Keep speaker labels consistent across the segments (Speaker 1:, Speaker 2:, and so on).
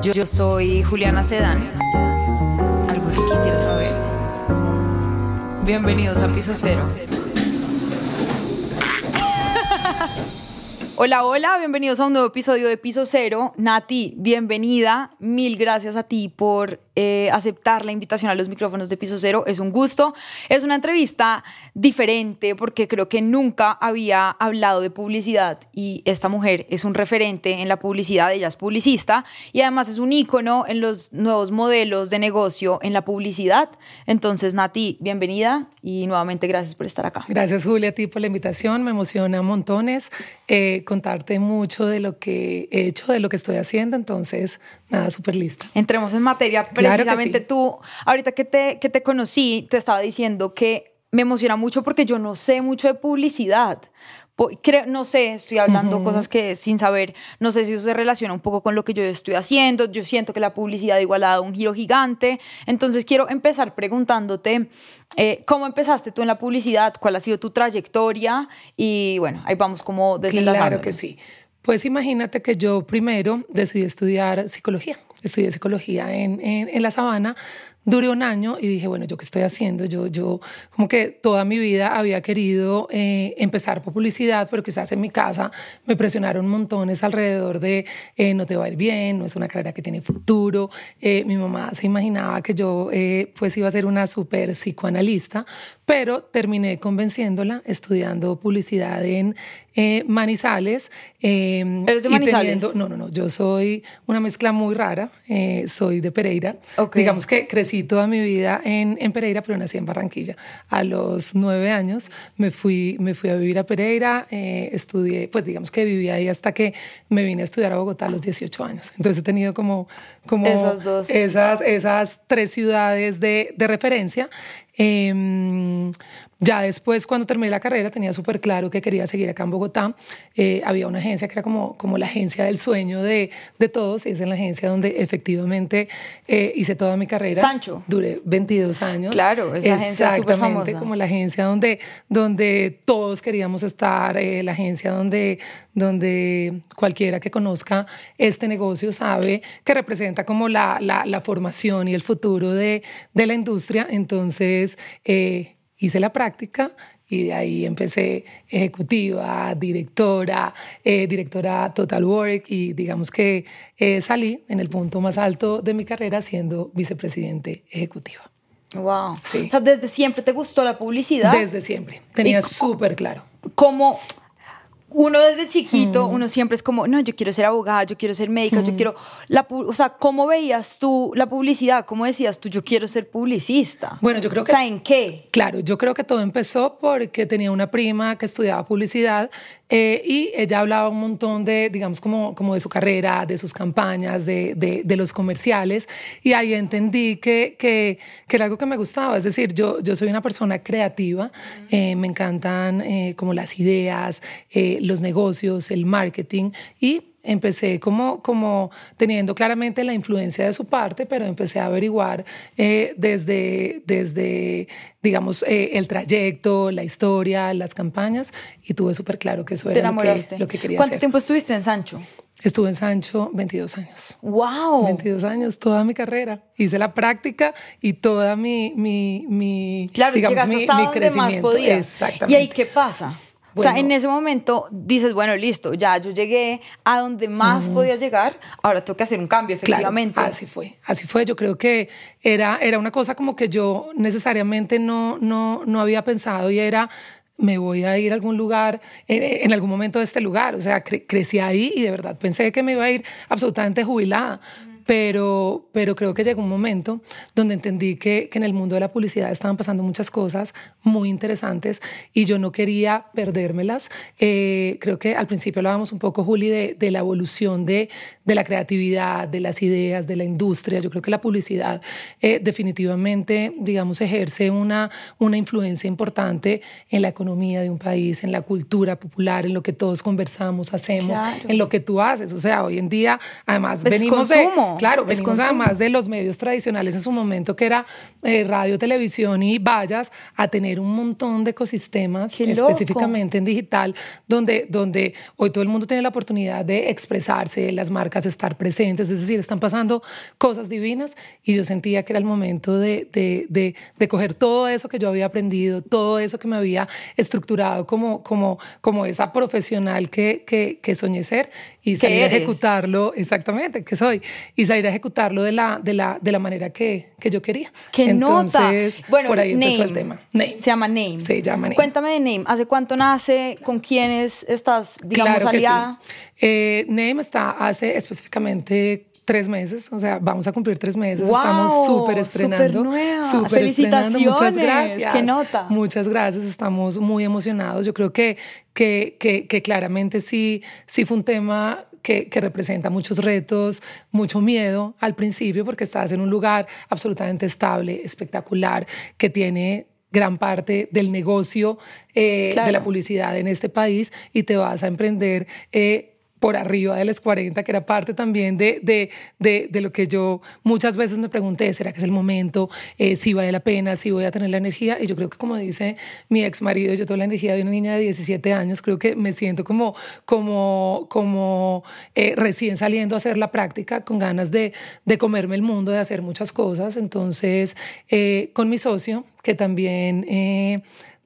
Speaker 1: Yo, soy Juliana Sedán. Algo que quisiera saber. Bienvenidos a Piso Cero. Hola, hola, bienvenidos a un nuevo episodio de Piso Cero. Nati, bienvenida. Mil gracias a ti por eh, aceptar la invitación a los micrófonos de Piso Cero. Es un gusto. Es una entrevista diferente porque creo que nunca había hablado de publicidad y esta mujer es un referente en la publicidad. Ella es publicista y además es un ícono en los nuevos modelos de negocio en la publicidad. Entonces, Nati, bienvenida y nuevamente gracias por estar acá.
Speaker 2: Gracias, Julia, a ti por la invitación. Me emociona montones eh, contarte mucho de lo que he hecho, de lo que estoy haciendo. Entonces, nada, súper lista.
Speaker 1: Entremos en materia. Precisamente tú, ahorita que te, que te conocí, te estaba diciendo que me emociona mucho porque yo no sé mucho de publicidad. Creo, no sé, estoy hablando cosas que sin saber, no sé si eso se relaciona un poco con lo que yo estoy haciendo. Yo siento que la publicidad igual ha dado un giro gigante. Entonces quiero empezar preguntándote, eh, ¿cómo empezaste tú en la publicidad? ¿Cuál ha sido tu trayectoria? Y bueno, ahí vamos como desenlazando.
Speaker 2: Claro que sí. Pues imagínate que yo primero decidí estudiar psicología. Estudié psicología en, en, en La Sabana duré un año y dije, bueno, ¿yo qué estoy haciendo? Yo, yo como que toda mi vida había querido eh, empezar por publicidad, pero quizás en mi casa me presionaron montones alrededor de eh, no te va a ir bien, no es una carrera que tiene futuro. Eh, mi mamá se imaginaba que yo pues iba a ser una súper psicoanalista, pero terminé convenciéndola estudiando publicidad en Manizales.
Speaker 1: ¿Eres de Manizales?
Speaker 2: no, no, no, yo soy una mezcla muy rara, soy de Pereira. Digamos que crecí toda mi vida en, en, Pereira, pero nací en Barranquilla. A los nueve años me fui, me fui a vivir a Pereira, eh, estudié, pues digamos que viví ahí hasta que me vine a estudiar a Bogotá a los 18 años. Entonces he tenido como, como
Speaker 1: esas, dos.
Speaker 2: esas, esas tres ciudades de, de referencia. Eh, ya después, cuando terminé la carrera, tenía súper claro que quería seguir acá en Bogotá. Eh, había una agencia que era como, como la agencia del sueño de, de todos, y es en la agencia donde efectivamente eh, hice toda mi carrera.
Speaker 1: Sancho.
Speaker 2: Duré 22 años.
Speaker 1: Claro, esa agencia súper famosa.
Speaker 2: como la agencia donde, donde todos queríamos estar, eh, la agencia donde, donde cualquiera que conozca este negocio sabe que representa como la, la, la formación y el futuro de, de la industria. Entonces, hice la práctica y de ahí empecé ejecutiva, directora, eh, directora Total Work y digamos que eh, salí en el punto más alto de mi carrera siendo vicepresidente ejecutiva.
Speaker 1: Wow.
Speaker 2: Sí.
Speaker 1: O sea, desde siempre te gustó la publicidad.
Speaker 2: Desde siempre. Tenía súper claro.
Speaker 1: ¿Cómo, uno desde chiquito, uno siempre es como, no, yo quiero ser abogada, yo quiero ser médica, yo quiero, la, o sea, ¿cómo veías tú la publicidad? ¿Cómo decías tú, yo quiero ser publicista?
Speaker 2: Bueno, yo creo que...
Speaker 1: O sea, ¿en qué?
Speaker 2: Claro, yo creo que todo empezó porque tenía una prima que estudiaba publicidad eh, y ella hablaba un montón de, digamos, como, como de su carrera, de sus campañas, de, de, de los comerciales. Y ahí entendí que, que, que, era algo que me gustaba, es decir, yo, yo soy una persona creativa, eh, me encantan eh, como las ideas, los negocios, el marketing. Y empecé como, como teniendo claramente la influencia de su parte, pero empecé a averiguar eh, desde, desde, digamos, eh, el trayecto, la historia, las campañas, y tuve súper claro que eso era lo que, lo que, quería
Speaker 1: ¿Cuánto
Speaker 2: hacer.
Speaker 1: tiempo estuviste en Sancho?
Speaker 2: Estuve en Sancho 22 años.
Speaker 1: ¡Wow!
Speaker 2: 22 años, toda mi carrera. Hice la práctica y toda mi, mi, mi
Speaker 1: claro,
Speaker 2: digamos, mi,
Speaker 1: hasta
Speaker 2: mi
Speaker 1: donde
Speaker 2: crecimiento.
Speaker 1: Más.
Speaker 2: Exactamente.
Speaker 1: ¿Y ahí qué pasa?
Speaker 2: Bueno.
Speaker 1: o sea, en ese momento dices, bueno, listo, ya yo llegué a donde más podía llegar, ahora tengo que hacer un cambio, efectivamente.
Speaker 2: Claro, así fue, así fue. Yo creo que era, era una cosa como que yo necesariamente no, no, no había pensado y era me voy a ir a algún lugar, en, en algún momento de este lugar. O sea, cre crecí ahí y de verdad pensé que me iba a ir absolutamente jubilada. Pero, pero creo que llegó un momento donde entendí que, que en el mundo de la publicidad estaban pasando muchas cosas muy interesantes y yo no quería perdérmelas. Eh, creo que al principio hablábamos un poco, Juli, de, de la evolución de, de, la creatividad, de las ideas, de la industria. Yo creo que la publicidad eh, definitivamente, digamos, ejerce una, una influencia importante en la economía de un país, en la cultura popular, en lo que todos conversamos, hacemos,
Speaker 1: Claro.
Speaker 2: en lo que tú haces. O sea, hoy en día, además,
Speaker 1: Es
Speaker 2: venimos
Speaker 1: consumo.
Speaker 2: de claro, venimos además de los medios tradicionales en su momento, que era eh, radio, televisión y vallas, a tener un montón de ecosistemas, específicamente en digital, donde, donde hoy todo el mundo tiene la oportunidad de expresarse, las marcas estar presentes, es decir, están pasando cosas divinas y yo sentía que era el momento de, de, de, de coger todo eso que yo había aprendido, todo eso que me había estructurado como, como, como esa profesional que, que, que soñé ser y salir a ejecutarlo, exactamente, que soy, y salir a ejecutarlo de la, de la, de la manera que, que yo quería.
Speaker 1: ¿Qué Entonces,
Speaker 2: nota? Bueno, por ahí empezó el tema.
Speaker 1: Name. Se llama Name.
Speaker 2: Se llama Name.
Speaker 1: Cuéntame de Name. ¿Hace cuánto nace? ¿Con quiénes estás, digamos, claro aliada?
Speaker 2: Que sí. eh, Name está hace específicamente tres meses, o sea, vamos a cumplir tres meses, estamos súper estrenando.
Speaker 1: Súper estrenando. Muchas gracias. Qué nota.
Speaker 2: Muchas gracias, estamos muy emocionados. Yo creo que, que, que, que claramente sí, sí fue un tema que, que, representa muchos retos, mucho miedo al principio, porque estás en un lugar absolutamente estable, espectacular, que tiene gran parte del negocio eh, de la publicidad en este país y te vas a emprender eh, por arriba de los 40, que era parte también de, de, de, lo que yo muchas veces me pregunté, ¿será que es el momento? Eh, si vale la pena, si voy a tener la energía. Y yo creo que como dice mi ex marido, yo tengo la energía de una niña de 17 años, creo que me siento como, como, como eh, recién saliendo a hacer la práctica, con ganas de, de comerme el mundo, de hacer muchas cosas. Entonces, eh, con mi socio, que también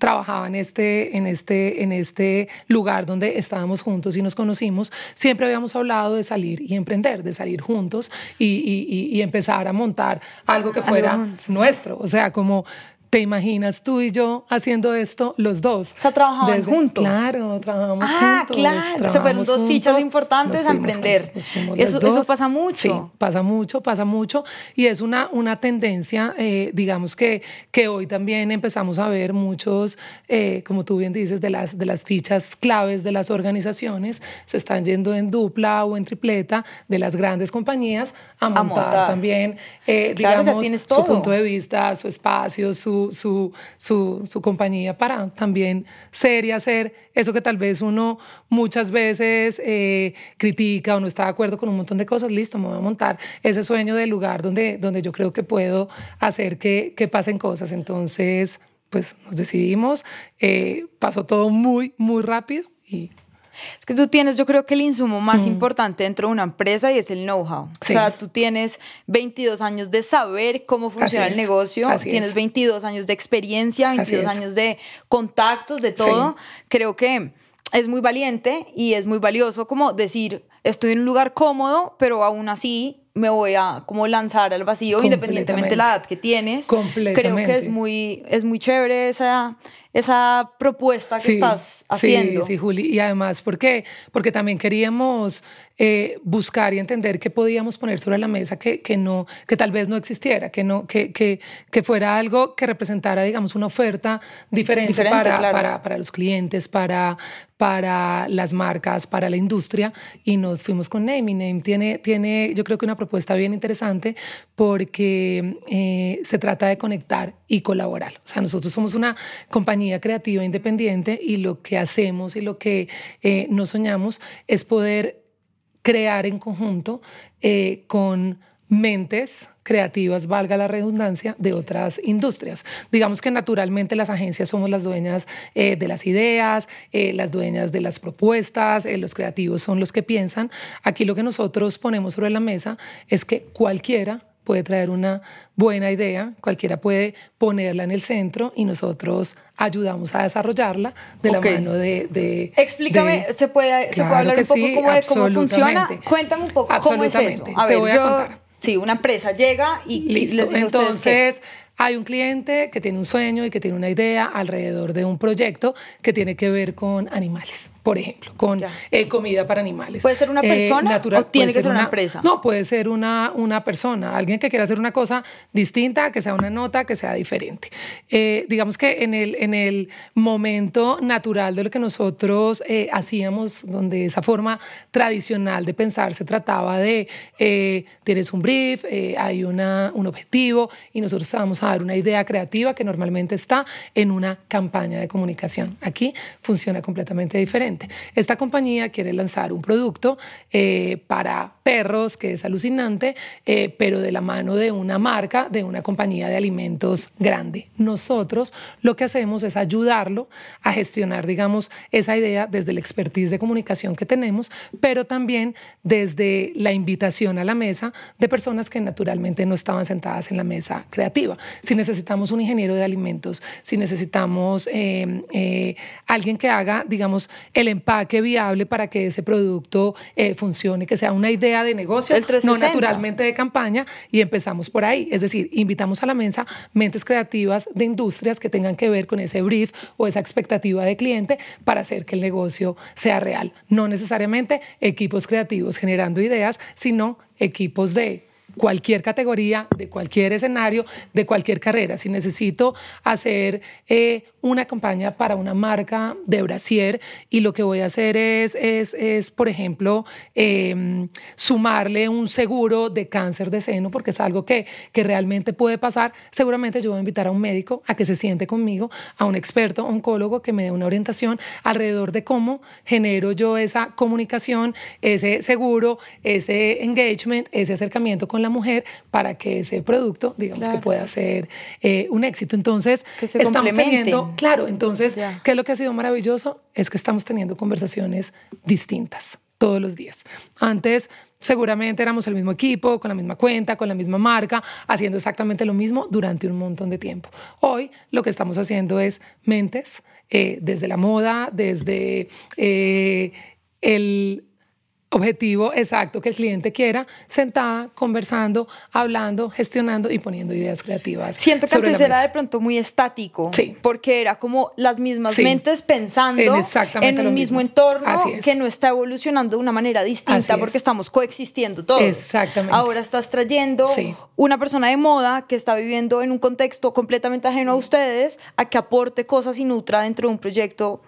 Speaker 2: trabajaba en este, en, este, en este lugar donde estábamos juntos y nos conocimos, siempre habíamos hablado de salir y emprender, de salir juntos y, y, y empezar a montar algo que fuera nuestro. O sea, como ¿Te imaginas tú y yo haciendo esto los dos?
Speaker 1: O sea, trabajaban juntos.
Speaker 2: Claro, trabajamos
Speaker 1: ah,
Speaker 2: juntos.
Speaker 1: claro. Se fueron dos fichas importantes a emprender. eso, eso, pasa mucho.
Speaker 2: Sí, pasa mucho, pasa mucho. Y es una, una tendencia, eh, digamos que, que hoy también empezamos a ver muchos, eh, como tú bien dices, de las, de las fichas claves de las organizaciones, se están yendo en dupla o en tripleta de las grandes compañías a montar, a montar. también, eh, digamos, su punto de vista, su espacio, su su, su, compañía para también ser y hacer eso que tal vez uno muchas veces eh, critica o no está de acuerdo con un montón de cosas, listo, me voy a montar ese sueño del lugar donde, donde yo creo que puedo hacer que, que pasen cosas. Entonces, pues nos decidimos, eh, pasó todo muy, muy rápido y
Speaker 1: es que tú tienes, yo creo que el insumo más mm. importante dentro de una empresa y es el know-how. O sea, tú tienes 22 años de saber cómo funciona el negocio, tienes 22 años de experiencia, 22 años de contactos, de todo. Creo que es muy valiente y es muy valioso como decir, estoy en un lugar cómodo, pero aún así me voy a como lanzar al vacío independientemente de la edad que tienes. Creo que es muy, es muy chévere esa, esa propuesta que estás haciendo.
Speaker 2: Sí, sí, Juli. Y además, ¿por qué? Porque también queríamos eh, buscar y entender qué podíamos poner sobre la mesa que, que, no, que tal vez no existiera, que, no, que, que, que fuera algo que representara, digamos, una oferta diferente, para, para, para, los clientes, para, para las marcas, para la industria. Y nos fuimos con Name. Y Name tiene, tiene yo creo que una propuesta bien interesante porque eh, se trata de conectar y colaborar. O sea, nosotros somos una compañía creativa independiente y lo que hacemos y lo que eh, nos soñamos es poder crear en conjunto eh, con mentes creativas, valga la redundancia, de otras industrias. Digamos que naturalmente las agencias somos las dueñas eh, de las ideas, eh, las dueñas de las propuestas, los creativos son los que piensan. Aquí lo que nosotros ponemos sobre la mesa es que cualquiera puede traer una buena idea, cualquiera puede ponerla en el centro y nosotros ayudamos a desarrollarla de la mano de...
Speaker 1: Explícame, ¿se, puede, ¿se puede hablar un poco sí, de cómo funciona? Cuéntame un poco cómo es eso. A ver, Te voy a contar. Sí, una empresa llega y
Speaker 2: Listo.
Speaker 1: les dice
Speaker 2: Entonces, hay un cliente que tiene un sueño y que tiene una idea alrededor de un proyecto que tiene que ver con animales por ejemplo, con eh, comida para animales.
Speaker 1: ¿Puede ser una eh, persona natural, o tiene que ser una, empresa?
Speaker 2: No, puede ser una, una persona, alguien que quiera hacer una cosa distinta, que sea una nota, que sea diferente. Eh, digamos que en el, en el momento natural de lo que nosotros hacíamos, donde esa forma tradicional de pensar se trataba de, tienes un brief, hay una, un objetivo y nosotros te vamos a dar una idea creativa que normalmente está en una campaña de comunicación. Aquí funciona completamente diferente. Esta compañía quiere lanzar un producto eh, para perros, que es alucinante, eh, pero de la mano de una marca, de una compañía de alimentos grande. Nosotros lo que hacemos es ayudarlo a gestionar, digamos, esa idea desde la expertise de comunicación que tenemos, pero también desde la invitación a la mesa de personas que naturalmente no estaban sentadas en la mesa creativa. Si necesitamos un ingeniero de alimentos, si necesitamos eh, eh, alguien que haga, digamos, el empaque viable para que ese producto funcione, que sea una idea de negocio, no naturalmente de campaña, y empezamos por ahí. Es decir, invitamos a la mesa mentes creativas de industrias que tengan que ver con ese brief o esa expectativa de cliente para hacer que el negocio sea real. No necesariamente equipos creativos generando ideas, sino equipos de cualquier categoría, de cualquier escenario, de cualquier carrera. Si necesito hacer eh, una campaña para una marca de brasier y lo que voy a hacer es, es, es por ejemplo, em, sumarle un seguro de cáncer de seno, porque es algo que, que realmente puede pasar, seguramente yo voy a invitar a un médico a que se siente conmigo, a un experto oncólogo que me dé una orientación alrededor de cómo genero yo esa comunicación, ese seguro, ese engagement, ese acercamiento con la mujer para que ese producto, digamos que pueda ser eh, un éxito. Entonces, estamos teniendo, claro, entonces, ¿qué es lo que ha sido maravilloso? Es que estamos teniendo conversaciones distintas todos los días. Antes seguramente éramos el mismo equipo, con la misma cuenta, con la misma marca, haciendo exactamente lo mismo durante un montón de tiempo. Hoy lo que estamos haciendo es mentes, eh, desde la moda, desde eh, el objetivo exacto que el cliente quiera, sentada, conversando, hablando, gestionando y poniendo ideas creativas.
Speaker 1: Siento que antes era de pronto muy estático,
Speaker 2: sí.
Speaker 1: porque era como las mismas mentes pensando en, el mismo, entorno que no está evolucionando de una manera distinta porque estamos coexistiendo todos.
Speaker 2: Exactamente.
Speaker 1: Ahora estás trayendo una persona de moda que está viviendo en un contexto completamente ajeno a ustedes a que aporte cosas y nutra dentro de un proyecto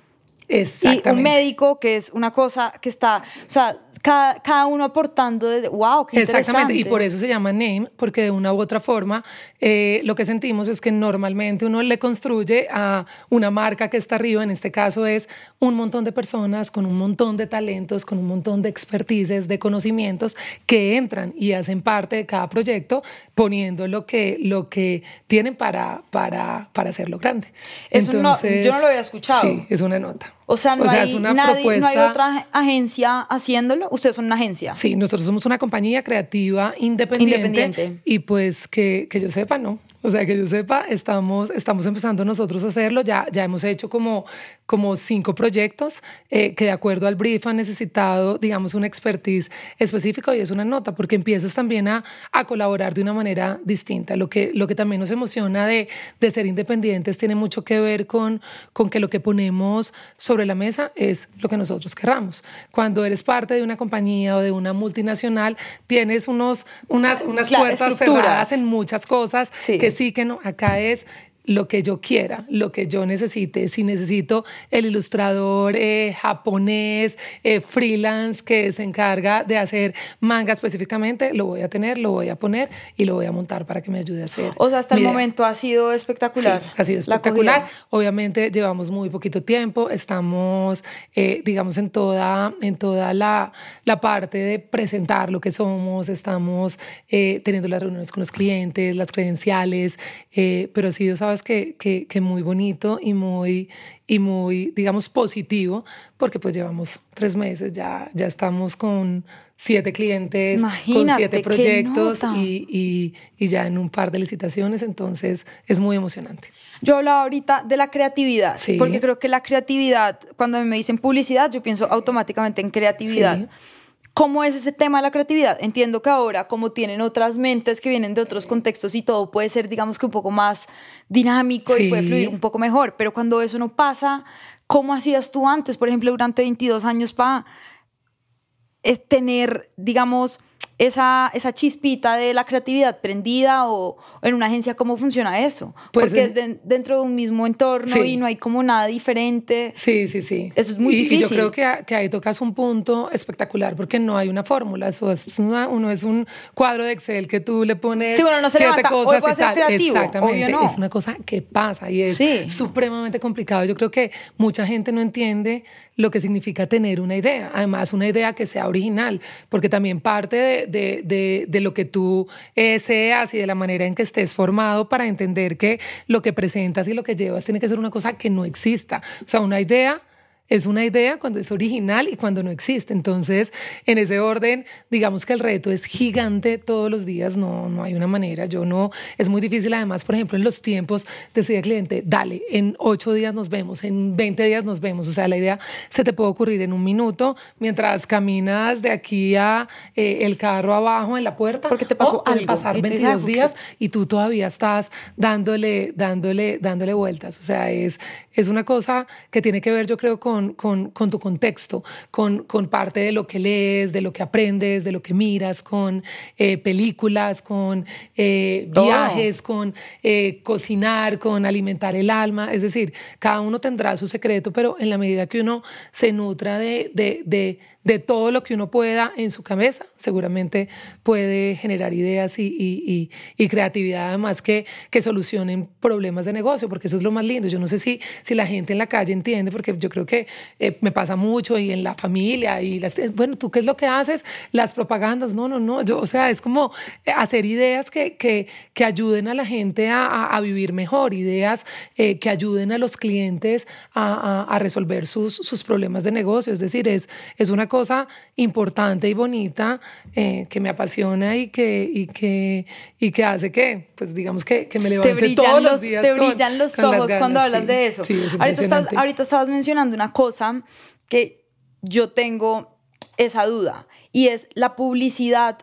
Speaker 1: y un médico que es una cosa que está, o sea, cada, cada uno aportando desde, wow, qué
Speaker 2: Exactamente, y por eso se llama name, porque de una u otra forma eh, lo que sentimos es que normalmente uno le construye a una marca que está arriba, en este caso es un montón de personas con un montón de talentos, con un montón de expertices, de conocimientos que entran y hacen parte de cada proyecto poniendo lo que, lo que tienen para, para, para hacerlo grande.
Speaker 1: Entonces, yo no lo había escuchado.
Speaker 2: Sí, es una nota.
Speaker 1: O sea, no, hay, nadie, no hay otra agencia haciéndolo. Ustedes son una agencia.
Speaker 2: Sí, nosotros somos una compañía creativa independiente. Independiente. Y pues que, que yo sepa, no. O sea, que yo sepa, estamos, estamos empezando nosotros a hacerlo. Ya, ya hemos hecho como, como cinco proyectos eh, que de acuerdo al brief han necesitado, digamos, un expertise específico y es una nota porque empiezas también a, a colaborar de una manera distinta. Lo que, lo que también nos emociona de, de ser independientes tiene mucho que ver con, con que lo que ponemos sobre la mesa es lo que nosotros querramos. Cuando eres parte de una compañía o de una multinacional, tienes unos, unas, unas puertas cerradas en muchas cosas que sí que no, acá es lo que yo quiera, lo que yo necesite. Si necesito el ilustrador eh, japonés, eh, freelance, que se encarga de hacer manga específicamente, lo voy a tener, lo voy a poner y lo voy a montar para que me ayude a hacer.
Speaker 1: O sea, hasta el momento ha sido espectacular.
Speaker 2: ha sido espectacular. Obviamente llevamos muy poquito tiempo, estamos, eh, digamos, en toda, en toda la, la, parte de presentar lo que somos, estamos teniendo las reuniones con los clientes, las credenciales, pero ha sido, ¿sabes? Que, que, muy bonito y muy, y muy, digamos, positivo, porque pues llevamos tres meses, ya, ya estamos con siete clientes, con siete proyectos y, y, y, ya en un par de licitaciones, entonces es muy emocionante.
Speaker 1: Yo hablaba ahorita de la creatividad, porque creo que la creatividad, cuando me dicen publicidad, yo pienso automáticamente en creatividad. Sí. ¿Cómo es ese tema de la creatividad? Entiendo que ahora, como tienen otras mentes que vienen de otros contextos y todo puede ser, digamos que un poco más dinámico y puede fluir un poco mejor, pero cuando eso no pasa, ¿cómo hacías tú antes? Por ejemplo, durante 22 años para tener, digamos, esa, esa chispita de la creatividad prendida o, en una agencia, ¿cómo funciona eso? Pues Porque es dentro de un mismo entorno y no hay como nada diferente.
Speaker 2: Sí, sí, sí.
Speaker 1: Eso es muy difícil.
Speaker 2: Y yo creo que, que, ahí tocas un punto espectacular porque no hay una fórmula. Eso es uno es un cuadro de Excel que tú le pones
Speaker 1: sí, no se siete cosas y tal. Creativo,
Speaker 2: Exactamente.
Speaker 1: No.
Speaker 2: Es una cosa que pasa y es supremamente complicado. Yo creo que mucha gente no entiende lo que significa tener una idea. Además, una idea que sea original, porque también parte de, de, de, de lo que tú eh, seas y de la manera en que estés formado para entender que lo que presentas y lo que llevas tiene que ser una cosa que no exista. O sea, una idea es una idea cuando es original y cuando no existe. Entonces, en ese orden, digamos que el reto es gigante todos los días, no, no hay una manera. Yo no, es muy difícil además, por ejemplo, en los tiempos, decía al cliente, dale, en ocho días nos vemos, en 20 días nos vemos. O sea, la idea se te puede ocurrir en un minuto mientras caminas de aquí a eh, el carro abajo en la puerta.
Speaker 1: Porque te pasó
Speaker 2: o
Speaker 1: algo.
Speaker 2: pasar 22 días y tú todavía estás dándole, dándole, dándole vueltas. O sea, es, es una cosa que tiene que ver, yo creo, con con, con, tu contexto, con, con, parte de lo que lees, de lo que aprendes, de lo que miras, con eh, películas, con eh, viajes, con eh, cocinar, con alimentar el alma. Es decir, cada uno tendrá su secreto, pero en la medida que uno se nutra de, de, de de todo lo que uno pueda en su cabeza, seguramente puede generar ideas y, y, y, creatividad además que, que solucionen problemas de negocio, porque eso es lo más lindo. Yo no sé si, si la gente en la calle entiende, porque yo creo que eh, me pasa mucho y en la familia y las, bueno, ¿tú qué es lo que haces? Las propagandas, no, no, no, yo, o sea, es como hacer ideas que, que, que ayuden a la gente a, a, vivir mejor, ideas eh, que ayuden a los clientes a, a resolver sus, sus problemas de negocio, es decir, es, es una cosa importante y bonita eh, que me apasiona y que, y que, y que hace que, pues digamos que, que me levante todos los, días.
Speaker 1: Te brillan los ojos cuando hablas de eso. ahorita, estás, ahorita estabas mencionando una cosa que yo tengo esa duda y es la publicidad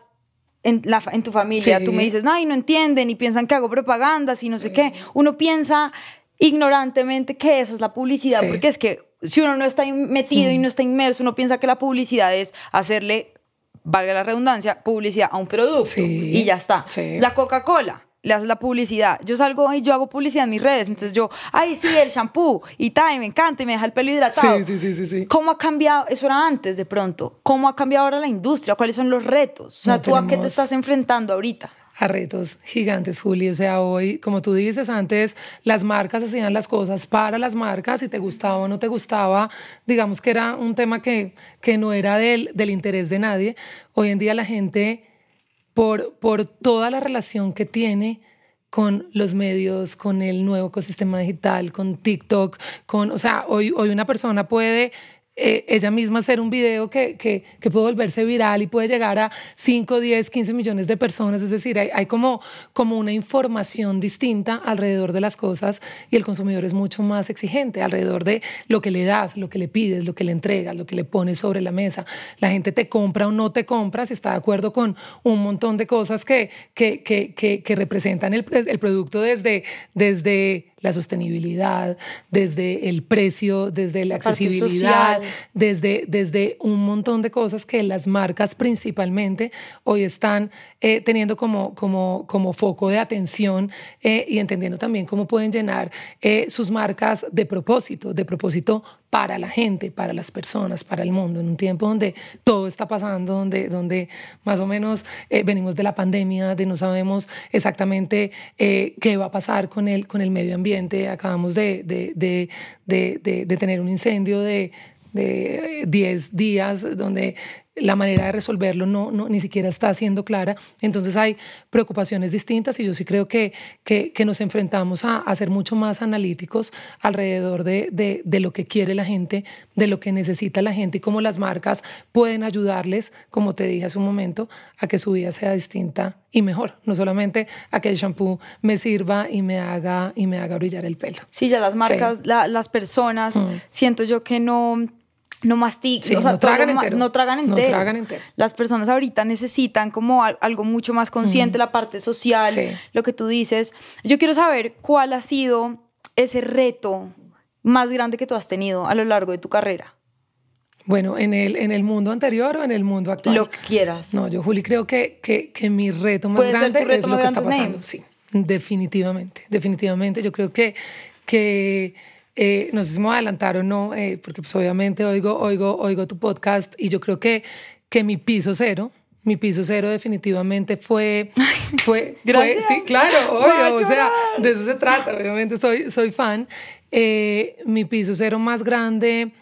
Speaker 1: en, la, en tu familia. Tú me dices, no, y no entienden y piensan que hago propagandas y no sé qué. Uno piensa ignorantemente que esa es la publicidad, porque es que si uno no está metido y no está inmerso, uno piensa que la publicidad es hacerle, valga la redundancia, publicidad a un producto y ya está. La Coca-Cola le hace la publicidad. Yo salgo y yo hago publicidad en mis redes, entonces yo, ay, sí, el shampoo y tal, me encanta y me deja el pelo hidratado.
Speaker 2: Sí, sí, sí, sí,
Speaker 1: ¿Cómo ha cambiado? Eso era antes de pronto. ¿Cómo ha cambiado ahora la industria? ¿Cuáles son los retos? O sea, ¿tú a qué te estás enfrentando ahorita?
Speaker 2: a retos gigantes, Juli. O sea, hoy, como tú dices, antes las marcas hacían las cosas para las marcas, si te gustaba o no te gustaba, digamos que era un tema que, que no era del, del interés de nadie. Hoy en día la gente, por, por toda la relación que tiene, con los medios, con el nuevo ecosistema digital, con TikTok, con, o sea, hoy, hoy una persona puede eh, ella misma hacer un video que, que, que, puede volverse viral y puede llegar a 5, 10, 15 millones de personas. Es decir, hay, hay, como, como una información distinta alrededor de las cosas y el consumidor es mucho más exigente alrededor de lo que le das, lo que le pides, lo que le entregas, lo que le pones sobre la mesa. La gente te compra o no te compra si está de acuerdo con un montón de cosas que, que, que, que representan el, el producto desde, desde la sostenibilidad, desde el precio, desde la accesibilidad, desde, desde un montón de cosas que las marcas principalmente hoy están eh, teniendo como, como, como foco de atención eh, y entendiendo también cómo pueden llenar eh, sus marcas de propósito, de propósito para la gente, para las personas, para el mundo, en un tiempo donde todo está pasando, donde, donde más o menos eh, venimos de la pandemia, de no sabemos exactamente eh, qué va a pasar con el, con el medio ambiente. Acabamos de, de, de, de tener un incendio de de 10 días donde la manera de resolverlo no, no, ni siquiera está siendo clara. Entonces hay preocupaciones distintas y yo sí creo que, que, que nos enfrentamos a, a, ser mucho más analíticos alrededor de, de, de, lo que quiere la gente, de lo que necesita la gente y cómo las marcas pueden ayudarles, como te dije hace un momento, a que su vida sea distinta y mejor, no solamente a que el shampoo me sirva y me haga, y me haga brillar el pelo.
Speaker 1: Sí, ya las marcas, la, las personas, mm. siento yo que no no mastican, o sea,
Speaker 2: no tragan, entero.
Speaker 1: no tragan entero.
Speaker 2: No tragan entero.
Speaker 1: Las personas ahorita necesitan como algo mucho más consciente, la parte social, sí. lo que tú dices. Yo quiero saber cuál ha sido ese reto más grande que tú has tenido a lo largo de tu carrera.
Speaker 2: Bueno, en el, en el mundo anterior o en el mundo actual.
Speaker 1: Lo que quieras.
Speaker 2: No, yo, Juli, creo que, que, que mi reto más grande reto es lo que está pasando. Name? Sí, definitivamente, definitivamente. Yo creo que, que eh, no sé si me voy a adelantar o no, eh, porque pues obviamente oigo, oigo, oigo tu podcast y yo creo que, que mi piso cero, mi piso cero definitivamente fue, fue,
Speaker 1: fue
Speaker 2: sí, claro, obvio, o sea, de eso se trata, obviamente soy, soy fan. Eh, mi piso cero más grande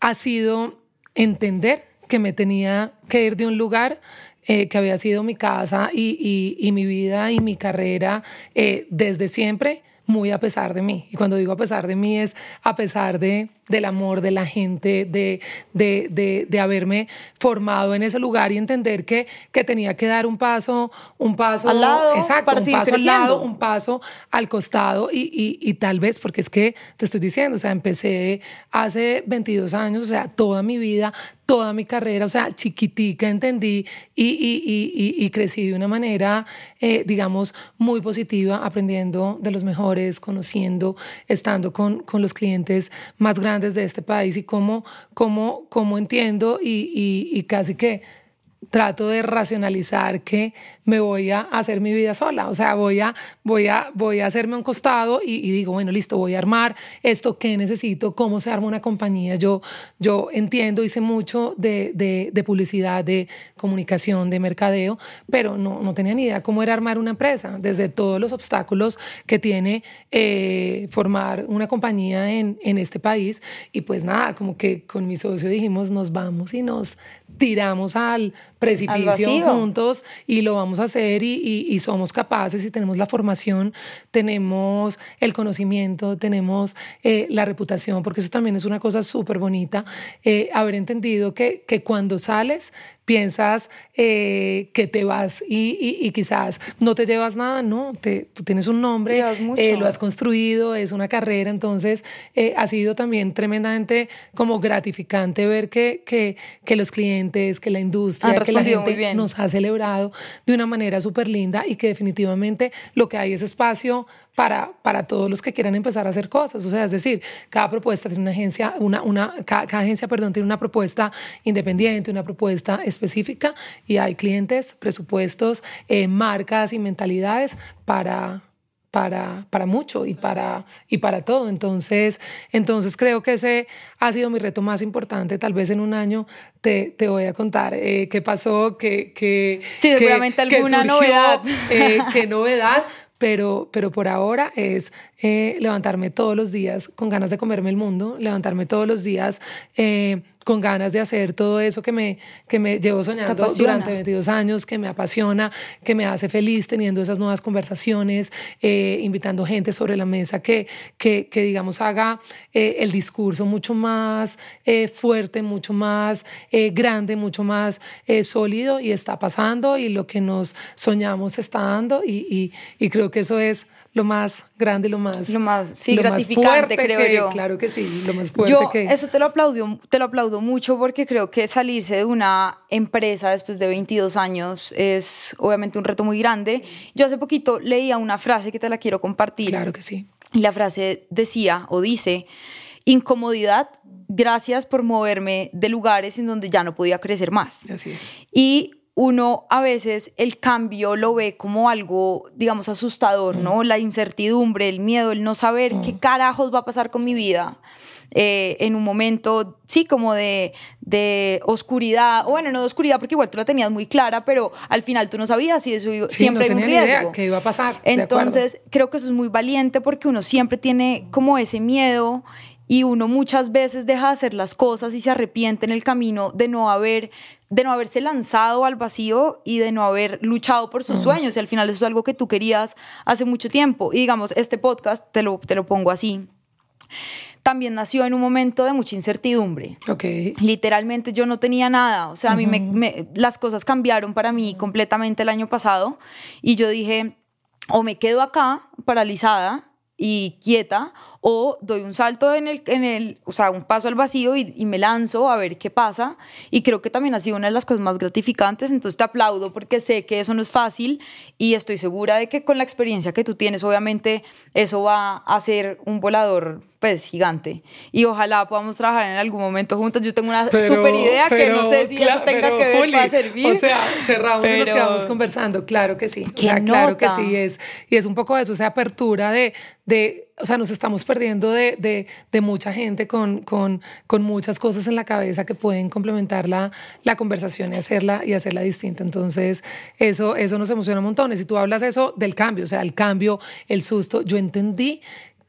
Speaker 2: ha sido entender que me tenía que ir de un lugar eh, que había sido mi casa y, mi vida y mi carrera eh, desde siempre, muy a pesar de mí. Y cuando digo a pesar de mí es a pesar de del amor de la gente, de, de, de, haberme formado en ese lugar y entender que, que tenía que dar un paso, un paso
Speaker 1: al lado,
Speaker 2: exacto, un paso al lado, un paso al costado y, y, y, tal vez, porque es que te estoy diciendo, o sea, empecé hace 22 años, o sea, toda mi vida, toda mi carrera, o sea, chiquitica entendí y, y, y crecí de una manera, eh, digamos, muy positiva, aprendiendo de los mejores, conociendo, estando con, con los clientes más grandes desde este país y cómo, cómo, cómo entiendo y, y, y casi que trato de racionalizar que me voy a hacer mi vida sola, o sea, voy a, voy a, voy a hacerme un costado y, digo, bueno, listo, voy a armar esto que necesito, cómo se arma una compañía. Yo, yo entiendo, hice mucho de, de, publicidad, de comunicación, de mercadeo, pero no, no, tenía ni idea cómo era armar una empresa, desde todos los obstáculos que tiene eh, formar una compañía en, en este país. Y pues nada, como que con mi socio dijimos, nos vamos y nos tiramos al precipicio juntos y lo vamos hacer y, y, somos capaces y tenemos la formación, tenemos el conocimiento, tenemos eh, la reputación, porque eso también es una cosa súper bonita, eh, haber entendido que, que cuando sales piensas eh, que te vas y, y, quizás no te llevas nada, ¿no? Te, tú tienes un nombre, lo has construido, es una carrera, entonces ha sido también tremendamente como gratificante ver que, que, que los clientes, que la industria, que la gente nos ha celebrado de una manera súper linda y que definitivamente lo que hay es espacio para, para todos los que quieran empezar a hacer cosas. O sea, es decir, cada propuesta tiene una agencia, una, una, cada, agencia, perdón, tiene una propuesta independiente, una propuesta específica y hay clientes, presupuestos, eh, marcas y mentalidades para, para, para mucho y para, y para todo. Entonces, entonces creo que ese ha sido mi reto más importante. Tal vez en un año te, te voy a contar eh, qué pasó, qué, qué,
Speaker 1: sí, seguramente alguna novedad.
Speaker 2: Eh, qué novedad, pero, pero por ahora es eh, levantarme todos los días con ganas de comerme el mundo, levantarme todos los días eh, con ganas de hacer todo eso que me, que me llevo soñando durante 22 años, que me apasiona, que me hace feliz teniendo esas nuevas conversaciones, eh, invitando gente sobre la mesa que, que, que digamos, haga el discurso mucho más fuerte, mucho más grande, mucho más sólido y está pasando y lo que nos soñamos está dando y, y, y creo que eso es lo más grande, lo más,
Speaker 1: lo más sí, gratificante, creo yo.
Speaker 2: Claro que sí, lo más fuerte
Speaker 1: yo,
Speaker 2: que.
Speaker 1: Eso te lo, aplaudo, te lo aplaudo mucho porque creo que salirse de una empresa después de 22 años es obviamente un reto muy grande. Yo hace poquito leía una frase que te la quiero compartir.
Speaker 2: Claro que sí.
Speaker 1: Y la frase decía o dice: incomodidad, gracias por moverme de lugares en donde ya no podía crecer más.
Speaker 2: Así es.
Speaker 1: Y uno a veces el cambio lo ve como algo, digamos, asustador, ¿no? La incertidumbre, el miedo, el no saber qué carajos va a pasar con mi vida. Eh, en un momento, sí, como de, de oscuridad, o bueno, no de oscuridad porque igual tú la tenías muy clara, pero al final tú no sabías si eso siempre
Speaker 2: hay
Speaker 1: un riesgo. Idea
Speaker 2: qué iba a pasar.
Speaker 1: Entonces, creo que eso es muy valiente porque uno siempre tiene como ese miedo y uno muchas veces deja de hacer las cosas y se arrepiente en el camino de no haber de no haberse lanzado al vacío y de no haber luchado por sus sueños. Y al final eso es algo que tú querías hace mucho tiempo. Y digamos este podcast te lo te lo pongo así. También nació en un momento de mucha incertidumbre.
Speaker 2: Okay.
Speaker 1: Literalmente yo no tenía nada, o sea, a mí me, las cosas cambiaron para mí completamente el año pasado. Y yo dije, o me quedo acá paralizada y quieta o doy un salto en el, en el o sea, un paso al vacío y, y, me lanzo a ver qué pasa. Y creo que también ha sido una de las cosas más gratificantes, entonces te aplaudo porque sé que eso no es fácil y estoy segura de que con la experiencia que tú tienes, obviamente eso va a ser un volador pues gigante. Y ojalá podamos trabajar en algún momento juntos. Yo tengo una super idea que no sé si eso tenga que ver para servir.
Speaker 2: O sea, cerramos y nos quedamos conversando. Claro que sí. O sea, claro que sí. Es, y es un poco eso, esa apertura de, de o sea, nos estamos perdiendo de, de, de mucha gente con, con, con, muchas cosas en la cabeza que pueden complementar la, la conversación y hacerla, y hacerla distinta. Entonces, eso, eso nos emociona montones. Y tú hablas eso del cambio, o sea, el cambio, el susto. Yo entendí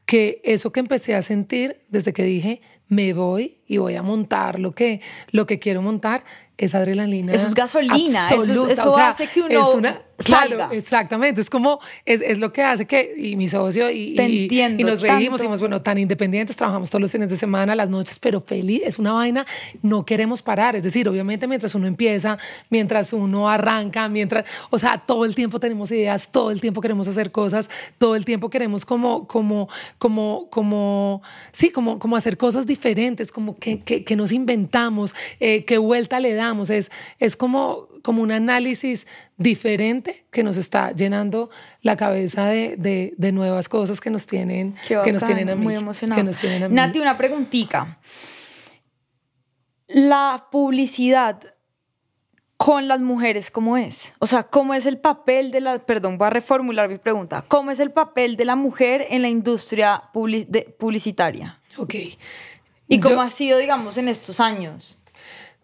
Speaker 2: que eso que empecé a sentir desde que dije, me voy y voy a montar lo que, lo que quiero montar, es adrenalina.
Speaker 1: Eso es gasolina, eso, eso hace que uno
Speaker 2: Claro, exactamente. Es como, es, es, lo que hace que, y mi socio, y, y, nos reímos, y decimos, bueno, tan independientes, trabajamos todos los fines de semana, las noches, pero feliz, es una vaina, no queremos parar. Es decir, obviamente mientras uno empieza, mientras uno arranca, mientras, o sea, todo el tiempo tenemos ideas, todo el tiempo queremos hacer cosas, todo el tiempo queremos como, como, como, como, sí, como, como hacer cosas diferentes, como que, que, que nos inventamos, eh, qué vuelta le damos. Es, es como, como un análisis diferente que nos está llenando la cabeza de, de, nuevas cosas que nos tienen, que nos tienen a mí.
Speaker 1: Muy emocionado. Nati, una preguntita. La publicidad con las mujeres, ¿cómo es? O sea, ¿cómo es el papel de la, perdón, voy a reformular mi pregunta, ¿cómo es el papel de la mujer en la industria publicitaria?
Speaker 2: Ok.
Speaker 1: ¿Y cómo ha sido, digamos, en estos años?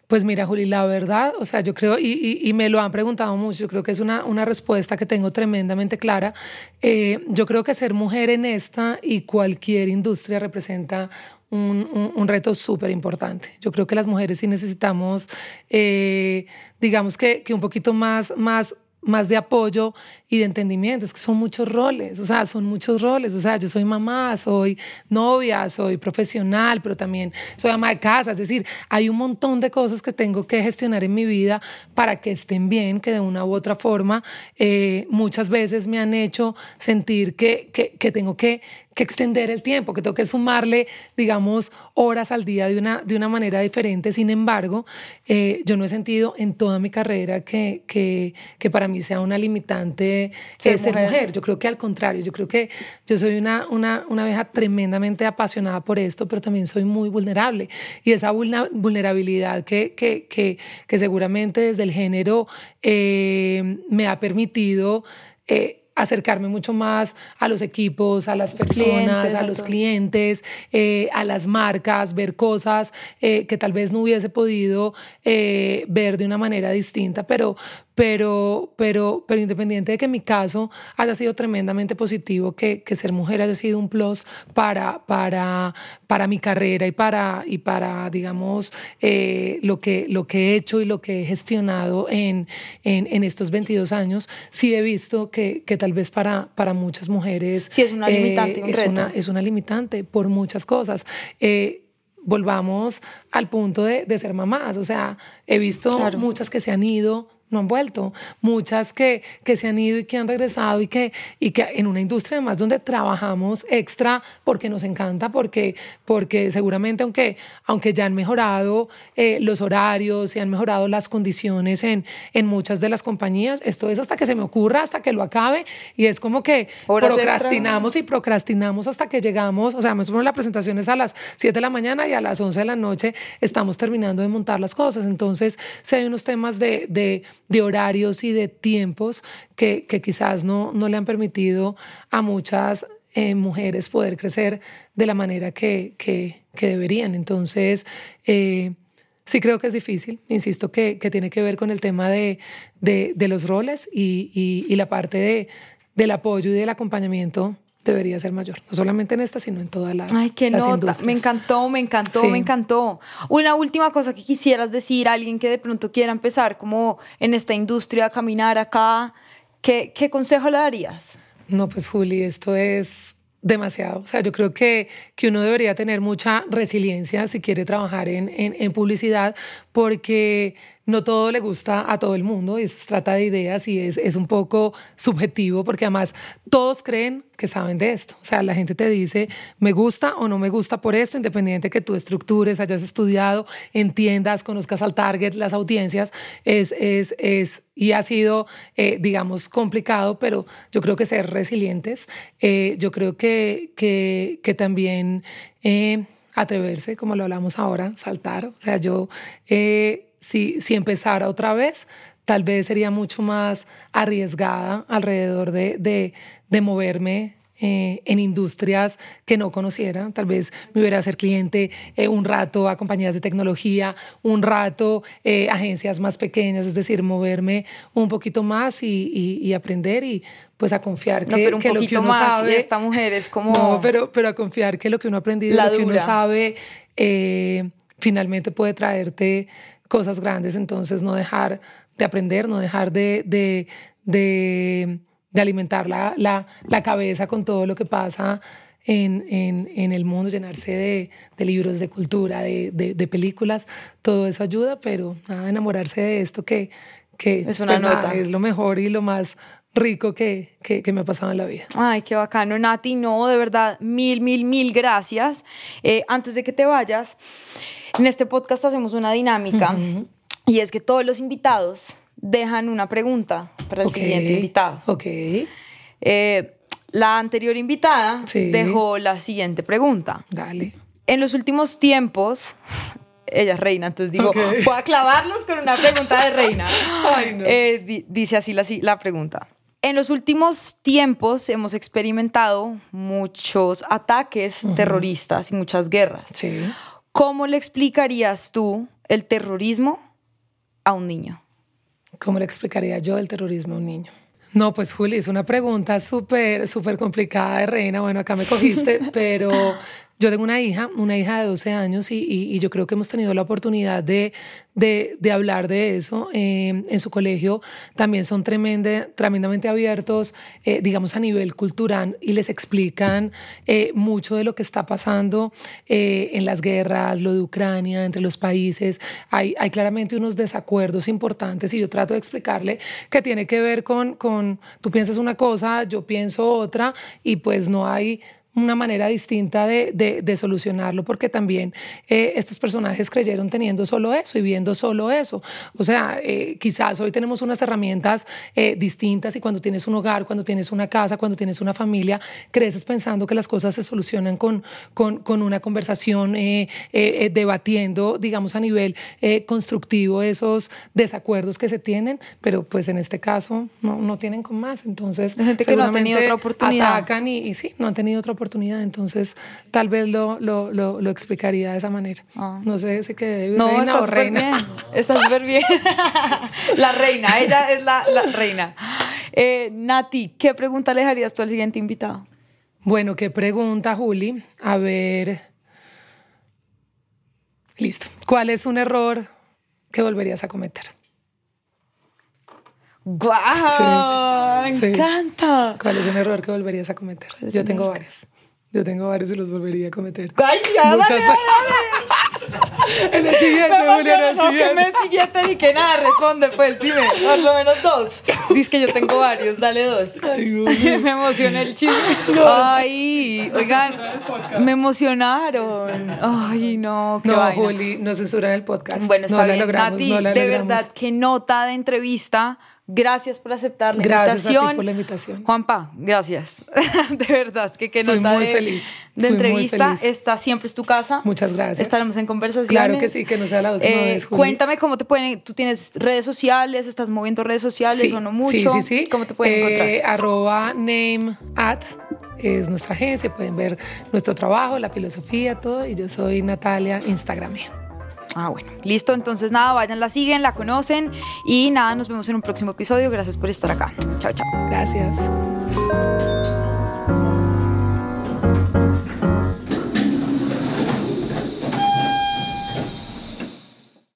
Speaker 2: Pues mira, Juli, la verdad, o sea, yo creo, y, y, me lo han preguntado mucho, yo creo que es una, una respuesta que tengo tremendamente clara. Eh, yo creo que ser mujer en esta y cualquier industria representa un, un, reto súper importante. Yo creo que las mujeres sí necesitamos, eh, digamos que, que un poquito más, más más de apoyo y de entendimiento. Es que son muchos roles, o sea, son muchos roles. O sea, yo soy mamá, soy novia, soy profesional, pero también soy ama de casa. Es decir, hay un montón de cosas que tengo que gestionar en mi vida para que estén bien, que de una u otra forma eh, muchas veces me han hecho sentir que, que, que tengo que, que extender el tiempo, que tengo que sumarle, digamos, horas al día de una, de una manera diferente. Sin embargo, eh, yo no he sentido en toda mi carrera que, que, que para mí sea una limitante ser, ser mujer. Yo creo que al contrario, yo creo que yo soy una, una, una vieja tremendamente apasionada por esto, pero también soy muy vulnerable. Y esa vulnerabilidad que, que, que, que seguramente desde el género eh, me ha permitido... Eh, acercarme mucho más a los equipos, a las personas, a, los clientes, eh, a las marcas, ver cosas eh, que tal vez no hubiese podido eh, ver de una manera distinta, pero, pero, pero, pero independiente de que en mi caso haya sido tremendamente positivo, que, que ser mujer haya sido un plus para, para, para mi carrera y para, y para digamos, eh, lo, que, lo que he hecho y lo que he gestionado en, en, en estos 22 años, sí he visto que, que, tal vez para, para muchas mujeres...
Speaker 1: Sí, es una limitante,
Speaker 2: un es, Una, es una limitante por muchas cosas. Eh, volvamos al punto de, de, ser mamás. O sea, he visto muchas que se han ido no han vuelto. Muchas que, que se han ido y que han regresado y que, y que en una industria además donde trabajamos extra porque nos encanta, porque, porque seguramente aunque, aunque ya han mejorado eh, los horarios y han mejorado las condiciones en, en muchas de las compañías, esto es hasta que se me ocurra, hasta que lo acabe y es como que procrastinamos y procrastinamos hasta que llegamos, o sea, más o menos la presentación es a las 7 de la mañana y a las 11 de la noche estamos terminando de montar las cosas. Entonces, si hay unos temas de, de de horarios y de tiempos que, que quizás no, no le han permitido a muchas eh, mujeres poder crecer de la manera que, que, deberían. Entonces, eh, sí creo que es difícil, insisto que, que tiene que ver con el tema de, de, de los roles y, y, y, la parte de, del apoyo y del acompañamiento debería ser mayor, no solamente en esta, sino en todas las.
Speaker 1: Ay, qué nota. Me encantó, me encantó, me encantó. Una última cosa que quisieras decir a alguien que de pronto quiera empezar como en esta industria, a caminar acá, ¿qué, qué consejo le darías?
Speaker 2: No, pues Juli, esto es demasiado. O sea, yo creo que, que uno debería tener mucha resiliencia si quiere trabajar en, en, en publicidad, porque no todo le gusta a todo el mundo, se trata de ideas y es, es un poco subjetivo porque además todos creen que saben de esto. O sea, la gente te dice, me gusta o no me gusta por esto, independiente que tú estructures, hayas estudiado, entiendas, conozcas al target, las audiencias, es, es, es y ha sido, eh, digamos, complicado, pero yo creo que ser resilientes, eh, yo creo que, que, que también eh, atreverse, como lo hablamos ahora, saltar. O sea, yo eh, si, si empezara otra vez, tal vez sería mucho más arriesgada alrededor de, de, de moverme eh, en industrias que no conociera. Tal vez me hubiera ser cliente eh, un rato a compañías de tecnología, un rato eh, agencias más pequeñas, es decir, moverme un poquito más y, aprender y pues a confiar que,
Speaker 1: pero un
Speaker 2: que
Speaker 1: lo que uno más, sabe. esta mujer es como. No,
Speaker 2: pero, pero a confiar que lo que uno ha aprendido, lo que uno sabe, finalmente puede traerte cosas grandes. Entonces, no dejar de aprender, no dejar de, de, de de alimentar la, la, la cabeza con todo lo que pasa en, en, en el mundo, llenarse de, de, libros, de cultura, de, de, películas, todo eso ayuda, pero nada, enamorarse de esto que, que
Speaker 1: es, una pues nota.
Speaker 2: es lo mejor y lo más rico que, que, que, me ha pasado en la vida.
Speaker 1: Ay, qué bacano, Nati. No, de verdad, mil, mil, mil gracias. Eh, antes de que te vayas, en este podcast hacemos una dinámica y es que todos los invitados dejan una pregunta para el siguiente invitado.
Speaker 2: Ok.
Speaker 1: Eh, la anterior invitada dejó la siguiente pregunta.
Speaker 2: Dale.
Speaker 1: En los últimos tiempos, ella es reina, entonces digo, voy a clavarlos con una pregunta de reina.
Speaker 2: Ay, no.
Speaker 1: Eh, dice así la, la pregunta. En los últimos tiempos hemos experimentado muchos ataques terroristas y muchas guerras.
Speaker 2: Sí.
Speaker 1: ¿Cómo le explicarías tú el terrorismo a un niño?
Speaker 2: ¿Cómo le explicaría yo el terrorismo a un niño? No, pues Juli, es una pregunta súper, súper complicada de reina. Bueno, acá me cogiste, pero yo tengo una hija, una hija de 12 años y, y, yo creo que hemos tenido la oportunidad de, de, de hablar de eso. Eh, en su colegio también son tremende, tremendamente abiertos, eh, digamos, a nivel cultural y les explican eh, mucho de lo que está pasando en las guerras, lo de Ucrania, entre los países. Hay, hay claramente unos desacuerdos importantes y yo trato de explicarle que tiene que ver con, con, tú piensas una cosa, yo pienso otra y pues no hay una manera distinta de, de, solucionarlo, porque también eh, estos personajes creyeron teniendo solo eso y viendo solo eso. O sea, eh, quizás hoy tenemos unas herramientas eh, distintas y cuando tienes un hogar, cuando tienes una casa, cuando tienes una familia, creces pensando que las cosas se solucionan con, con, con una conversación, debatiendo, digamos, a nivel constructivo esos desacuerdos que se tienen, pero pues en este caso no, no tienen con más. Entonces,
Speaker 1: gente que no ha tenido otra oportunidad.
Speaker 2: Atacan y, y sí, no han tenido otra oportunidad entonces tal vez lo, lo, lo, explicaría de esa manera. Ah. No sé si que
Speaker 1: no, reina está o reina. Bien. Está súper bien. la reina, ella es la, la reina. Eh, Nati, ¿qué pregunta le dejarías tú al siguiente invitado?
Speaker 2: Bueno, qué pregunta, Juli. A ver. Listo. ¿Cuál es un error que volverías a cometer?
Speaker 1: ¡Guau! ¡Me encanta!
Speaker 2: ¿Cuál es un error que volverías a cometer? Yo tengo varios. Yo tengo varios y los volvería a cometer.
Speaker 1: ¡Ay, ya, Muchas dale,
Speaker 2: en el siguiente, Julia, en el
Speaker 1: no, siguiente. Que me siguiente ni que nada, responde, pues, dime, por lo menos dos. Dice que yo tengo varios, dale dos.
Speaker 2: Ay,
Speaker 1: me emocioné el chisme. Ay, oigan, me emocionaron. Ay, no, qué
Speaker 2: No,
Speaker 1: vaina.
Speaker 2: Juli, no censuran el podcast.
Speaker 1: Bueno, está
Speaker 2: no
Speaker 1: bien,
Speaker 2: logramos,
Speaker 1: Nati,
Speaker 2: no
Speaker 1: de verdad, qué nota de entrevista Gracias por aceptar la
Speaker 2: gracias
Speaker 1: invitación.
Speaker 2: A ti por la invitación.
Speaker 1: Juanpa, gracias. de verdad, que qué nota
Speaker 2: muy
Speaker 1: de,
Speaker 2: feliz.
Speaker 1: de
Speaker 2: Fui
Speaker 1: entrevista.
Speaker 2: Feliz.
Speaker 1: Esta siempre es tu casa.
Speaker 2: Muchas gracias.
Speaker 1: Estaremos en conversaciones.
Speaker 2: Claro que sí, que no sea la última
Speaker 1: Eh,
Speaker 2: vez. Juli.
Speaker 1: cuéntame cómo te pueden. Tú tienes redes sociales, estás moviendo redes sociales
Speaker 2: Sí,
Speaker 1: o no mucho.
Speaker 2: Sí, sí, sí.
Speaker 1: ¿Cómo te pueden
Speaker 2: Eh,
Speaker 1: encontrar?
Speaker 2: Arroba name at es nuestra agencia. Pueden ver nuestro trabajo, la filosofía, todo. Y yo soy Natalia Instagram.
Speaker 1: Ah, bueno. Listo, entonces nada, vayan, la siguen, la conocen y nada, nos vemos en un próximo episodio. Gracias por estar acá. Chao, chao.
Speaker 2: Gracias.